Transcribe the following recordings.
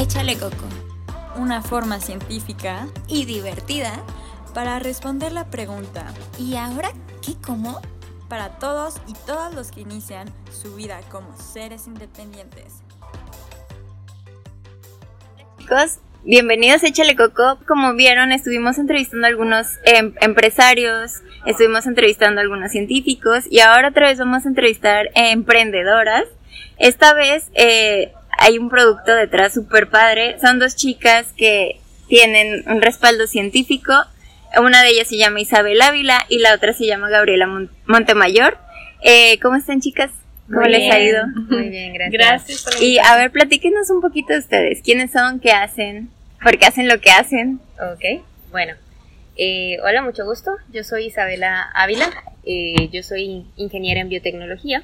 Échale Coco, una forma científica y divertida para responder la pregunta ¿y ahora qué como? Para todos y todas los que inician su vida como seres independientes. Chicos, bienvenidos a Échale Coco. Como vieron, estuvimos entrevistando a algunos em, empresarios, estuvimos entrevistando a algunos científicos y ahora otra vez vamos a entrevistar a emprendedoras. Esta vez eh, hay un producto detrás súper padre. Son dos chicas que tienen un respaldo científico. Una de ellas se llama Isabel Ávila y la otra se llama Gabriela Montemayor. Eh, ¿Cómo están chicas? ¿Cómo les ha ido? Muy bien, gracias. Gracias. por Y a ver, platíquenos un poquito de ustedes. ¿Quiénes son? ¿Qué hacen? ¿Por qué hacen lo que hacen? Ok, bueno. Eh, hola, mucho gusto. Yo soy Isabela Ávila. Eh, yo soy ingeniera en biotecnología.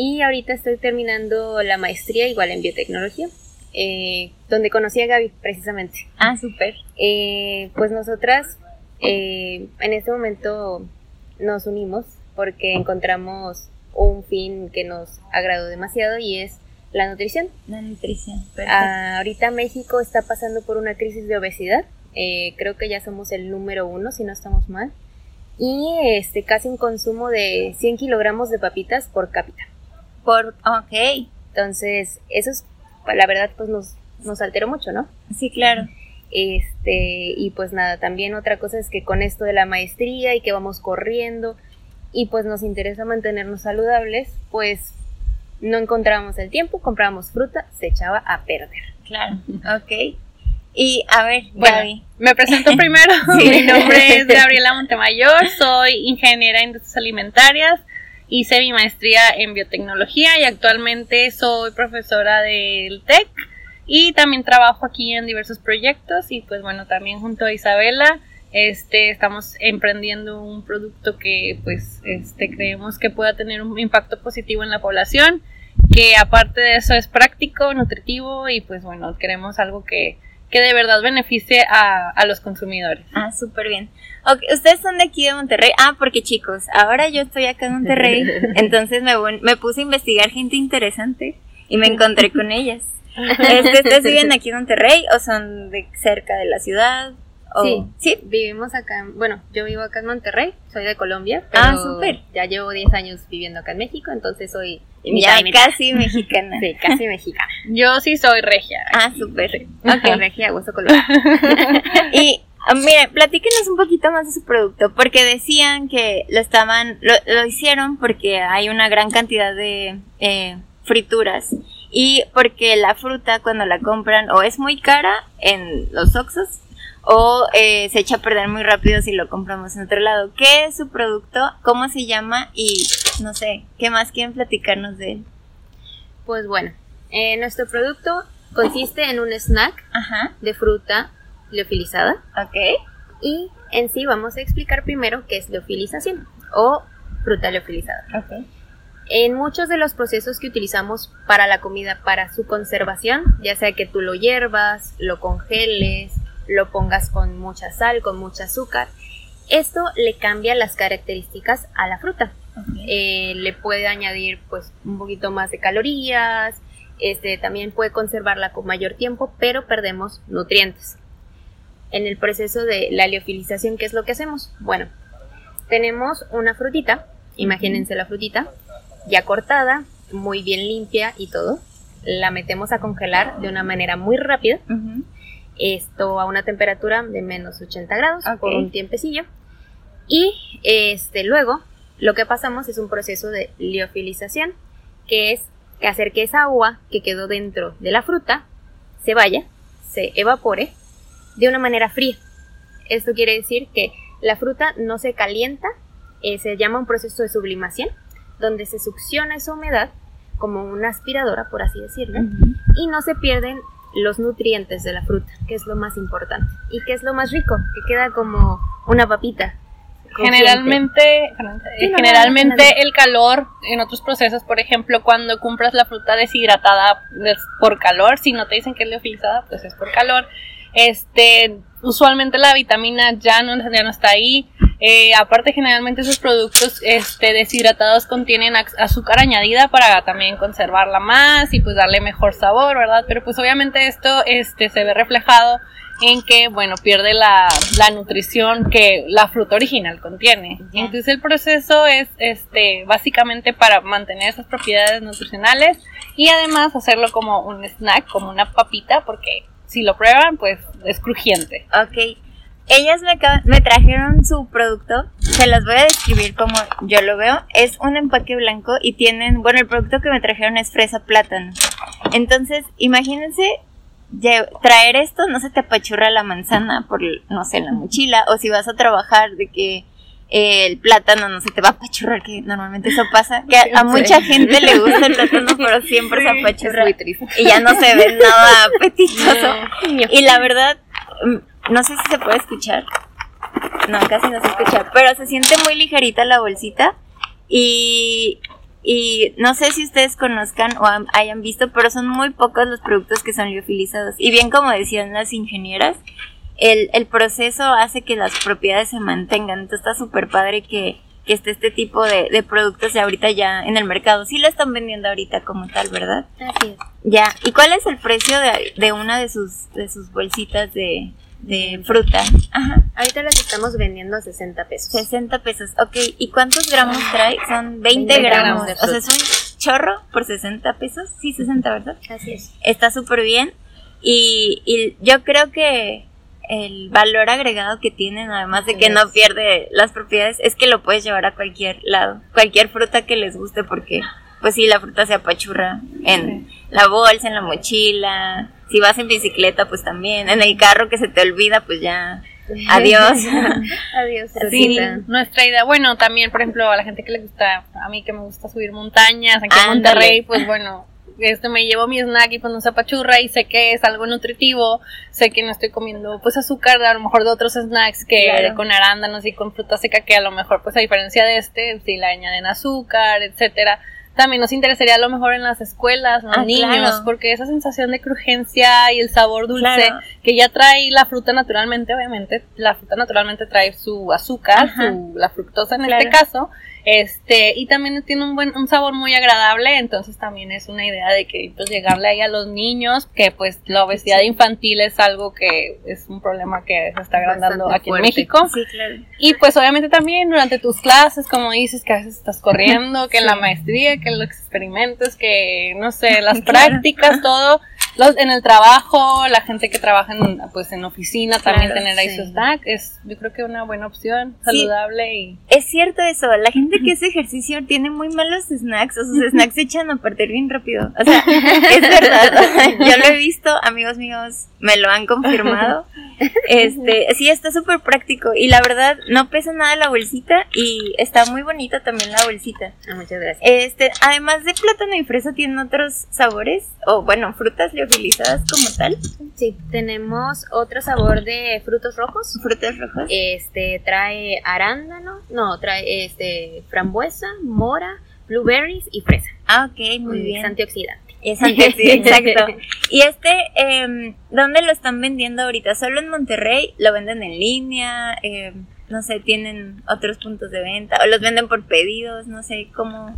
Y ahorita estoy terminando la maestría igual en biotecnología. eh, donde conocí a Gaby precisamente. Ah, súper. Eh, pues nosotras eh, en este momento nos unimos porque encontramos un fin que nos agradó demasiado y es la nutrición. La nutrición. Ah, ahorita México está pasando por una crisis de obesidad. Eh, creo que ya somos el número uno, si no estamos mal. Y este casi un consumo de 100 kilogramos de papitas por cápita. Por, ok. Entonces, eso es, la verdad, pues nos, nos alteró mucho, ¿no? Sí, claro. Este, y pues nada, también otra cosa es que con esto de la maestría y que vamos corriendo y pues nos interesa mantenernos saludables, pues no encontrábamos el tiempo, comprábamos fruta, se echaba a perder. Claro. Ok. Y a ver, Bueno, Gaby. Me presento primero. Sí. Mi nombre es Gabriela Montemayor, soy ingeniera en industrias alimentarias. Hice mi maestría en biotecnología y actualmente soy profesora del TEC y también trabajo aquí en diversos proyectos y pues bueno, también junto a Isabela este estamos emprendiendo un producto que pues este creemos que pueda tener un impacto positivo en la población, que aparte de eso es práctico, nutritivo y pues bueno, queremos algo que que de verdad beneficie a, a los consumidores. Ah, súper bien. Ustedes son de aquí de Monterrey. Ah, porque chicos, ahora yo estoy acá en Monterrey. entonces me, me puse a investigar gente interesante y me encontré con ellas. Este, ¿Ustedes viven aquí en Monterrey o son de cerca de la ciudad? Sí. Sí. Vivimos acá, en- bueno, yo vivo acá en Monterrey, soy de Colombia, Ah, pero súper. ya llevo 10 años viviendo acá en México, entonces soy Ya casi mexicana. Sí, casi mexicana. Yo sí soy regia. Ah, súper. Ok, regia, hueso colorado. Y ah, mire, platíquenos un poquito más de su producto, porque decían que lo estaban, lo, lo hicieron porque hay una gran cantidad de eh, frituras y porque la fruta cuando la compran o es muy cara en los Oxxos o eh, se echa a perder muy rápido si lo compramos en otro lado. ¿Qué es su producto? ¿Cómo se llama? Y no sé, ¿qué más quieren platicarnos de él? Pues bueno, eh, nuestro producto consiste en un snack Ajá, de fruta liofilizada ok. y en sí vamos a explicar primero qué es liofilización o fruta liofilizada. Ok. En muchos de los procesos que utilizamos para la comida, para su conservación, ya sea que tú lo hiervas, lo congeles, lo pongas con mucha sal, con mucha azúcar, esto le cambia las características a la fruta. Eh, le puede añadir pues un poquito más de calorías, este también puede conservarla con mayor tiempo, pero perdemos nutrientes. En el proceso de la liofilización, ¿qué es lo que hacemos? Bueno, tenemos una frutita, imagínense la frutita, ya cortada, muy bien limpia y todo. La metemos a congelar de una manera muy rápida, Ujú. Esto a una temperatura de menos 80 grados por un tiempecillo. Y este luego lo que pasamos es un proceso de liofilización, que es hacer que esa agua que quedó dentro de la fruta se vaya, se evapore de una manera fría. Esto quiere decir que la fruta no se calienta, eh, se llama un proceso de sublimación, donde se succiona esa humedad como una aspiradora, por así decirlo, y no se pierden los nutrientes de la fruta, que es lo más importante y que es lo más rico, que queda como una papita. Generalmente, eh, Sí, no, generalmente no, no, no. el calor en otros procesos, por ejemplo, cuando compras la fruta deshidratada es por calor, si no te dicen que es liofilizada, pues es por calor. Este, usualmente la vitamina ya no, ya no está ahí. Eh, aparte, generalmente esos productos este, deshidratados contienen azúcar añadida para también conservarla más y pues darle mejor sabor, ¿verdad? Pero pues obviamente esto este, se ve reflejado en que, bueno, pierde la, la nutrición que la fruta original contiene. Entonces el proceso es este, básicamente para mantener esas propiedades nutricionales y además hacerlo como un snack, como una papita, porque si lo prueban, pues es crujiente. Ok. Ellas me, me trajeron su producto, se las voy a describir como yo lo veo. Es un empaque blanco y tienen, bueno, el producto que me trajeron es fresa plátano. Entonces, imagínense traer esto, no se te apachurra la manzana por, no sé, la mochila, o si vas a trabajar de que el plátano no se te va a apachurrar, que normalmente eso pasa, que a, mucha gente le gusta el plátano, pero siempre se apachurra y ya no se ve nada apetitoso. Y la verdad, no sé si se puede escuchar, no, casi no se escucha, pero se siente muy ligerita la bolsita y y no sé si ustedes conozcan o hayan visto, pero son muy pocos los productos que son liofilizados. Y bien como decían las ingenieras, el, el proceso hace que las propiedades se mantengan. Entonces está súper padre que, que esté este tipo de, de productos de ahorita ya en el mercado. Sí lo están vendiendo ahorita como tal, ¿verdad? Así es. Ya. ¿Y cuál es el precio de, de una de sus, de sus bolsitas de, de fruta. Ajá. Ahorita las estamos vendiendo a 60 pesos. 60 pesos, ok. ¿Y cuántos gramos trae? Son 20, gramos. o sea, es un chorro por 60 pesos. Sí, 60, ¿verdad? Así es. Está súper bien. Y, y yo creo que el valor agregado que tienen, además de que no pierde las propiedades, es que lo puedes llevar a cualquier lado. Cualquier fruta que les guste, porque, pues sí, la fruta se apachurra en la bolsa, en la mochila si vas en bicicleta, pues también. En el carro que se te olvida, pues ya. Adiós. Adiós. Sí, nuestra idea, bueno, también, por ejemplo, a la gente que le gusta, a mí que me gusta subir montañas, aquí en Monterrey, pues bueno, este me llevo mi snack y pues no se apachurra y sé que es algo nutritivo, sé que no estoy comiendo pues azúcar a lo mejor de otros snacks que con arándanos y con fruta seca que a lo mejor pues a diferencia de este, si le añaden azúcar, etcétera, también nos interesaría a lo mejor en las escuelas, los ah, niños, porque esa sensación de crujencia y el sabor dulce que ya trae la fruta naturalmente, obviamente, la fruta naturalmente trae su azúcar, su, la fructosa en este caso, este, y también tiene un buen, un sabor muy agradable, entonces también es una idea de que pues llegarle ahí a los niños, que pues la obesidad infantil es algo que es un problema que se está agrandando aquí en México. Sí, claro. Y pues obviamente también durante tus clases, como dices, que a veces estás corriendo, que en la maestría, que los experimentos, que no sé, las prácticas, todo. Los, en el trabajo, la gente que trabaja en, pues en oficina, también tener ahí su snack, es yo creo que una buena opción, saludable y... Es cierto eso, la gente que hace ejercicio tiene muy malos snacks, o sus snacks se echan a perder bien rápido, o sea, es verdad, yo lo he visto, amigos míos me lo han confirmado, este, sí, está súper práctico y la verdad no pesa nada la bolsita y está muy bonita también la bolsita. Ah, muchas gracias. Este, además de plátano y fresa tienen otros sabores, o bueno, frutas, utilizadas como tal. Sí, tenemos otro sabor de frutos rojos. Frutos rojos. Este trae arándano, no, trae este frambuesa, mora, blueberries y fresa. Ah, ok, muy bien. Es antioxidante. Es antioxidante, exacto. Y este, eh, ¿dónde lo están vendiendo ahorita? ¿Solo en Monterrey? ¿Lo venden en línea? Eh, no sé, ¿tienen otros puntos de venta? ¿O los venden por pedidos? No sé, ¿cómo,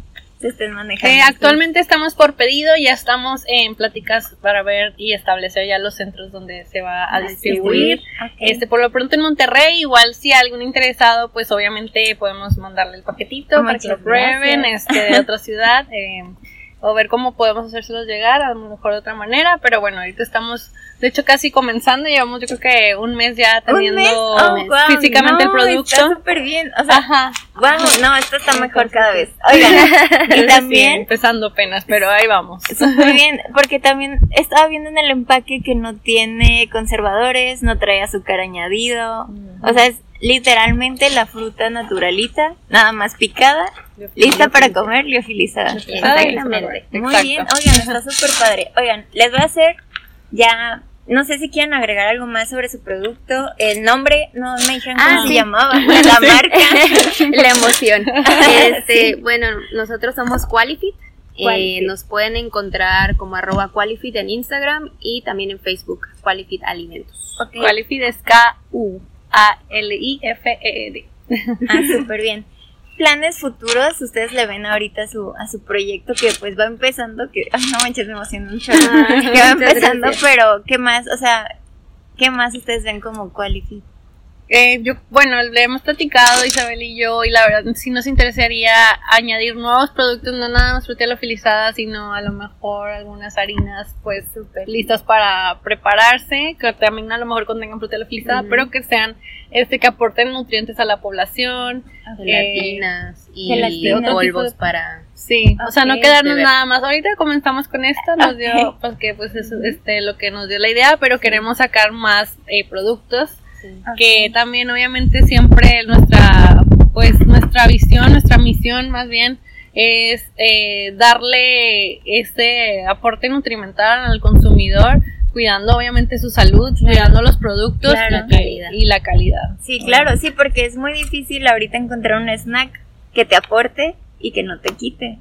estén manejando. Eh, actualmente estamos por pedido, ya estamos en pláticas para ver y establecer ya los centros donde se va a distribuir. Este, por lo pronto en Monterrey, igual si hay algún interesado, pues obviamente podemos mandarle el paquetito para que lo prueben, este, de otra ciudad. O ver cómo podemos hacérselos llegar, a lo mejor de otra manera, pero bueno, ahorita estamos, de hecho, casi comenzando, llevamos yo creo que un mes ya teniendo oh, físicamente el producto. Está súper bien, o sea, Ajá. wow, no, esto está mejor cada vez. Oigan, y también... empezando apenas, pero ahí vamos. Súper bien, porque también estaba viendo en el empaque que no tiene conservadores, no trae azúcar añadido, o sea, es literalmente la fruta naturalita, nada más picada, lista para comer, liofilizada. Exactamente. Muy bien, oigan, está súper padre. Oigan, les voy a hacer ya, no sé si quieren agregar algo más sobre su producto. El nombre, no me dijeron cómo ah, se llamaba, la marca. la emoción. Este, bueno, nosotros somos Qualifit. Eh, nos pueden encontrar como arroba Qualifit en Instagram y también en Facebook, Qualifit Alimentos. Qualifit es K-U. A-L-I-F-E-D. Ah, súper bien. Planes futuros, ustedes le ven ahorita a su, a su proyecto que pues va empezando, que, ay no manches, me emociona un chorro, que va empezando, gracias. pero ¿qué más? O sea, ¿qué más ustedes ven como Qualify? Eh, yo, bueno, le hemos platicado Isabel y yo y la verdad sí nos interesaría añadir nuevos productos, no nada más fruta liofilizada, sino a lo mejor algunas harinas pues listas para prepararse, que también a lo mejor contengan fruta liofilizada, Ujú. pero que sean este que aporten nutrientes a la población. Gelatinas y Gelatinas. Otro polvos tipo de- para... Sí, o sea, no quedarnos nada más. Ahorita comenzamos con esto, nos dio, pues que pues es este lo que nos dio la idea, pero queremos sacar más eh, productos que también obviamente siempre nuestra pues nuestra visión nuestra misión más bien es eh, darle ese aporte nutrimental al consumidor cuidando obviamente su salud cuidando los productos Claro. y, que- y la calidad Sí, claro, sí, porque es muy difícil ahorita encontrar un snack que te aporte y que no te quite.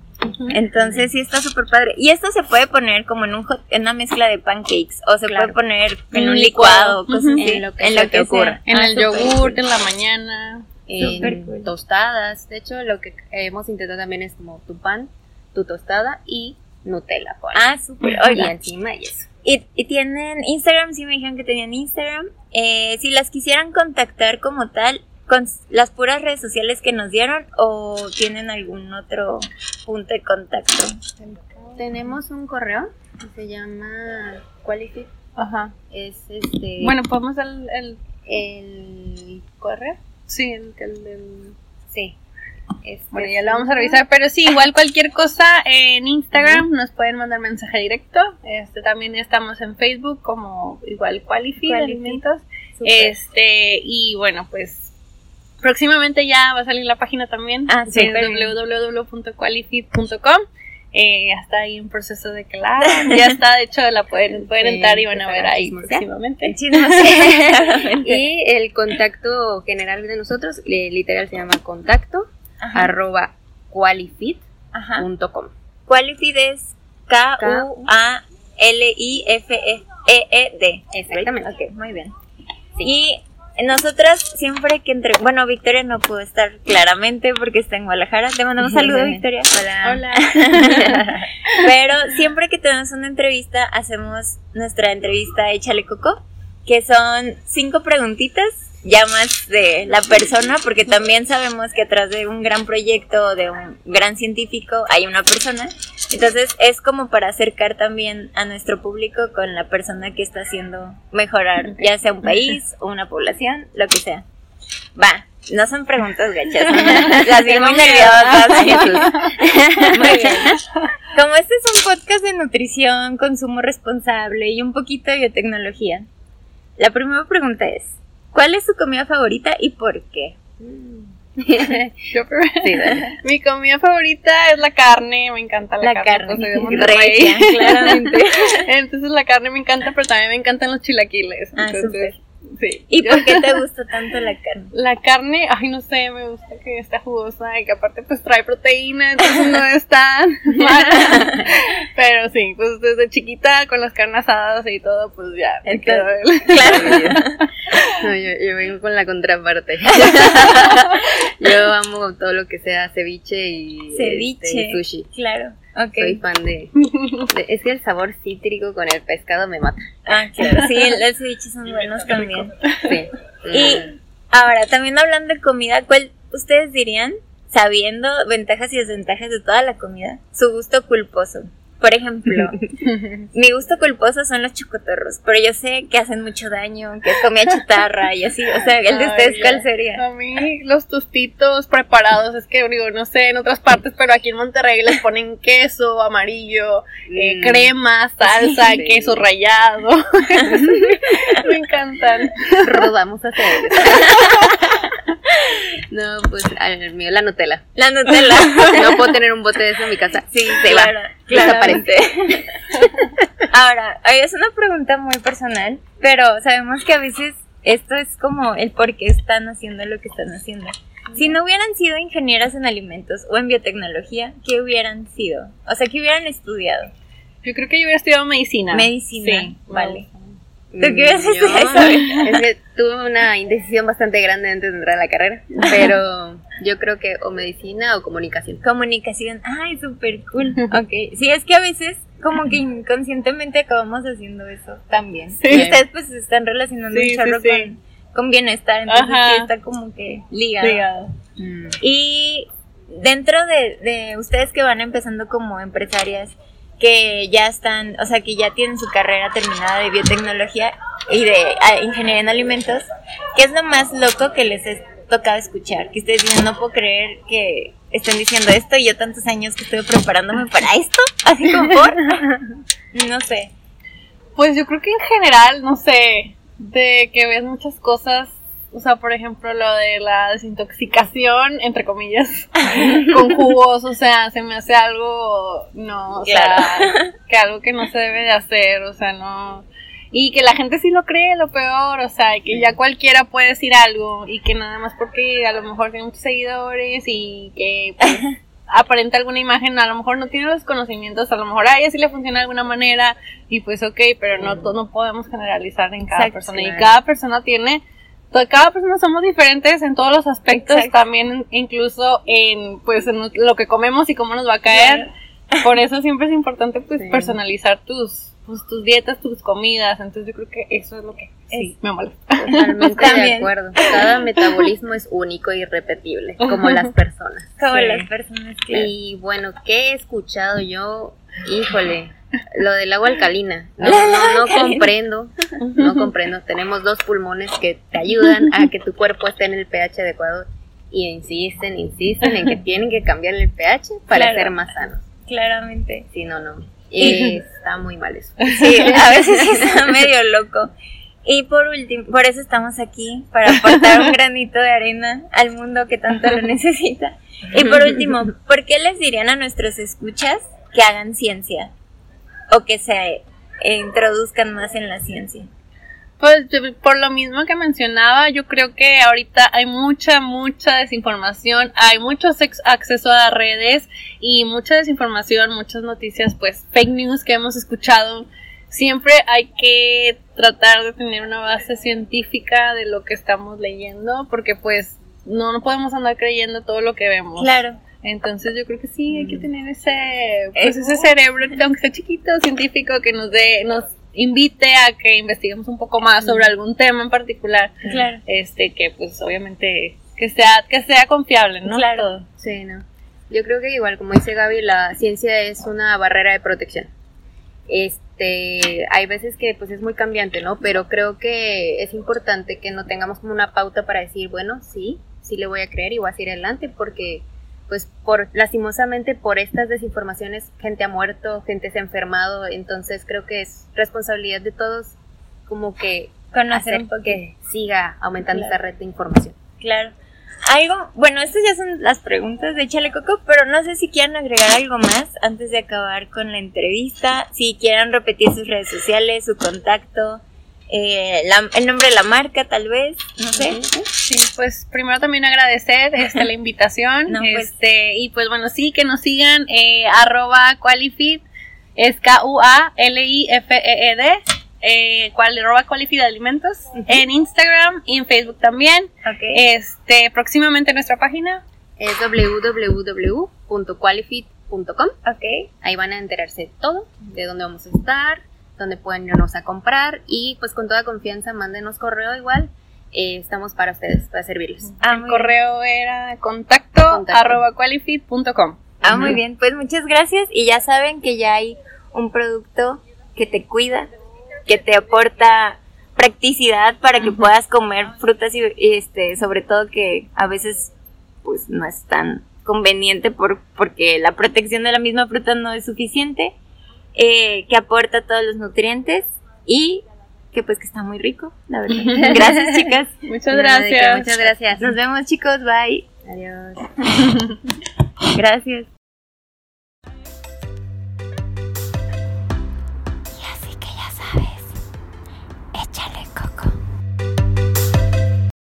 Entonces sí está súper padre. Y esto se puede poner como en, un hot- en una mezcla de pancakes o se Claro. puede poner en Un licuado. cosas así. En lo que ocurra. en Ah, el yogur cool. en la mañana en cool. tostadas. De hecho, lo que hemos intentado también es como tu pan, tu tostada y Nutella. por. Ah, súper. y encima y eso. y, y tienen Instagram, sí me dijeron que tenían Instagram. Eh, si las quisieran contactar como tal, con las puras redes sociales que nos dieron o tienen algún otro punto de contacto. Tenemos un correo que se llama Qualify. ajá Es este. bueno podemos dar el, el- el correo. sí el, el- el- Sí. Este, Bueno, ya lo vamos a revisar, pero sí, igual cualquier cosa en Instagram nos pueden mandar mensaje directo. Este también estamos en Facebook como igual Qualify, alimentos. Este, y bueno, pues próximamente ya va a salir la página también. Ah, bien. www.qualifit.com. Eh, ya está ahí en proceso de claro. Ya está, de hecho, la pueden, pueden Sí, entrar y van a ver a ahí próximamente. Chismosamente. Y el contacto general de nosotros, eh, literal se llama contacto Ajá. arroba qualifit.com. Ajá. Qualifid es K-U-A-L-I-F-E-E-D. Exactamente. Ok, muy bien. Y nosotras siempre que entre... Bueno, Victoria no pudo estar claramente porque está en Guadalajara. Te mandamos saludos, Victoria. Hola. Hola. Pero siempre que tenemos una entrevista, hacemos nuestra entrevista Échale Coco, que son cinco preguntitas, ya más de la persona, porque también sabemos que atrás de un gran proyecto, de un gran científico, hay una persona. Entonces es como para acercar también a nuestro público con la persona que está haciendo mejorar, ya sea un país o una población, lo que sea. Va, no son preguntas gachas, las bien muy nerviosas. Muy bien. Como este es un podcast de nutrición, consumo responsable y un poquito de biotecnología, la primera pregunta es, ¿cuál es su comida favorita y por qué? Yo. Sí. Mi comida favorita es la carne, me encanta la, La carne. carne, pues, soy de Monterrey. regia, claramente. Entonces la carne me encanta, pero también me encantan los chilaquiles. Ah, Entonces, sí. ¿Y por qué te gusta tanto la carne? La carne, ay, no sé, me gusta que esté jugosa y que aparte pues trae proteína, entonces no es tan mala. Pero sí, pues desde chiquita con las carnes asadas y todo, pues ya me quedo el- Claro. No, yo, yo vengo con la contraparte. yo amo todo lo que sea ceviche y, Ceviche. este, y sushi. Claro, Soy fan de, de- Es que el sabor cítrico con el pescado me mata. Ah, claro. Sí, el- los ceviches son buenos también. Sí. Y ahora, también hablando de comida, ¿cuál ustedes dirían, sabiendo ventajas y desventajas de toda la comida, su gusto culposo? Por ejemplo, mi gusto culposo son los chocotorros, pero yo sé que hacen mucho daño, que es comida chatarra y así. O sea, ¿el de ustedes cuál sería? A mí los tostitos preparados, es que digo, no sé en otras partes, pero aquí en Monterrey les ponen queso amarillo, eh, Mm. crema, salsa, Sí. queso rallado. Me encantan. Rodamos hacia ellos. no, pues al mío la Nutella. La Nutella. No puedo tener un bote de eso en mi casa. Sí, se claro, va. Desaparece. Ahora, es una pregunta muy personal, pero sabemos que a veces esto es como el por qué están haciendo lo que están haciendo. Si no hubieran sido ingenieras en alimentos o en biotecnología, ¿qué hubieran sido? O sea, ¿qué hubieran estudiado? Yo creo que yo hubiera estudiado medicina. Medicina, Sí, vale. ¿Tú qué? Es que tuve una indecisión bastante grande antes de entrar a la carrera, pero yo creo que o medicina o comunicación. Comunicación. Ay, súper cool. Ok. Sí, es que a veces como que inconscientemente acabamos haciendo eso también. Sí. Y ustedes pues se están relacionando Sí, un chorro sí, sí. Con, con bienestar, entonces Ajá. sí está como que ligado. Ligado. Y dentro de, de ustedes que van empezando como empresarias, que ya están, o sea, que ya tienen su carrera terminada de biotecnología y de ah, ingeniería en alimentos, ¿qué es lo más loco que les he tocado escuchar? Que ustedes dicen, no puedo creer que estén diciendo esto y yo tantos años que estuve preparándome para esto, así como por... no sé. Pues yo creo que en general, no sé, de que ves muchas cosas, o sea, por ejemplo, lo de la desintoxicación, entre comillas, con jugos, o sea, se me hace algo, no, o sea, que algo que no se debe de hacer, o sea, no. Y que la gente sí lo cree, lo peor, o sea, que ya cualquiera puede decir algo y que nada más porque a lo mejor tiene muchos seguidores y que pues, aparenta alguna imagen, a lo mejor no tiene los conocimientos, a lo mejor a ella sí le funciona de alguna manera y pues ok, pero no, no podemos generalizar en cada Exacto, persona y cada persona tiene, cada persona somos diferentes en todos los aspectos, Exacto. también incluso en pues en lo que comemos y cómo nos va a caer, por eso siempre es importante pues Sí. personalizar tus pues, tus dietas, tus comidas, entonces yo creo que eso es lo que sí me molesta. Totalmente de acuerdo. Cada metabolismo es único y irrepetible, como las personas. Como Sí. las personas que... Y bueno, ¿qué he escuchado yo? Híjole, lo del agua alcalina. No, no, no comprendo, no comprendo. Tenemos dos pulmones que te ayudan a que tu cuerpo esté en el pH adecuado y insisten, insisten en que tienen que cambiar el pH para Claro. ser más sanos. Claramente. Si no, no. Y está muy mal eso. Sí, a veces sí está medio loco. Y por último, por eso estamos aquí, para aportar un granito de arena al mundo que tanto lo necesita. Y por último, ¿por qué les dirían a nuestros escuchas que hagan ciencia? O que se eh, introduzcan más en la ciencia. Pues por lo mismo que mencionaba, yo creo que ahorita hay mucha, mucha desinformación, hay mucho acceso a redes y mucha desinformación, muchas noticias, pues fake news que hemos escuchado. Siempre hay que tratar de tener una base científica de lo que estamos leyendo, porque pues no, no podemos andar creyendo todo lo que vemos. Claro. Entonces yo creo que sí, hay que tener ese, pues ese cerebro, aunque sea chiquito, científico, que nos dé, nos invite a que investiguemos un poco más sobre algún tema en particular, Claro. este, que pues obviamente que sea, que sea confiable, ¿no? Claro. Todo. Sí, no. Yo creo que igual, como dice Gaby, la ciencia es una barrera de protección. Este, hay veces que pues es muy cambiante, ¿no? Pero creo que es importante que no tengamos como una pauta para decir, bueno, sí, sí le voy a creer y voy a seguir adelante porque pues por lastimosamente por estas desinformaciones gente ha muerto, gente se ha enfermado, entonces creo que es responsabilidad de todos como que Conocer hacer un que siga aumentando Claro. esta red de información. Claro. Algo, bueno, estas ya son las preguntas de Échale Coco, pero no sé si quieran agregar algo más antes de acabar con la entrevista. Si quieran repetir sus redes sociales, su contacto, eh, la- el nombre de la marca, tal vez, no sé. Sí, pues primero también agradecer este, la invitación, No, pues. este, y pues bueno, sí, que nos sigan, eh, arroba Qualifit, es K-U-A-L-I-F-E-E-D, eh, cual, arroba Qualifit Alimentos, en Instagram y en Facebook también, este, próximamente nuestra página, Es www.qualifit.com. ok. Ahí van a enterarse de todo, de dónde vamos a estar, dónde pueden irnos a comprar y pues con toda confianza mándenos correo igual. eh, estamos para ustedes, para servirles. Ah, el muy correo era contacto, Contacto. arroba qualifit.com. Ah, muy bien. Pues muchas gracias. Y ya saben que ya hay un producto que te cuida, que te aporta practicidad para que puedas comer frutas y y, este, sobre todo que a veces pues no es tan conveniente por, porque la protección de la misma fruta no es suficiente, eh, que aporta todos los nutrientes y que pues que está muy rico, la verdad. Gracias chicas. Muchas gracias. Muchas gracias. Nos vemos chicos, bye. Adiós. Gracias.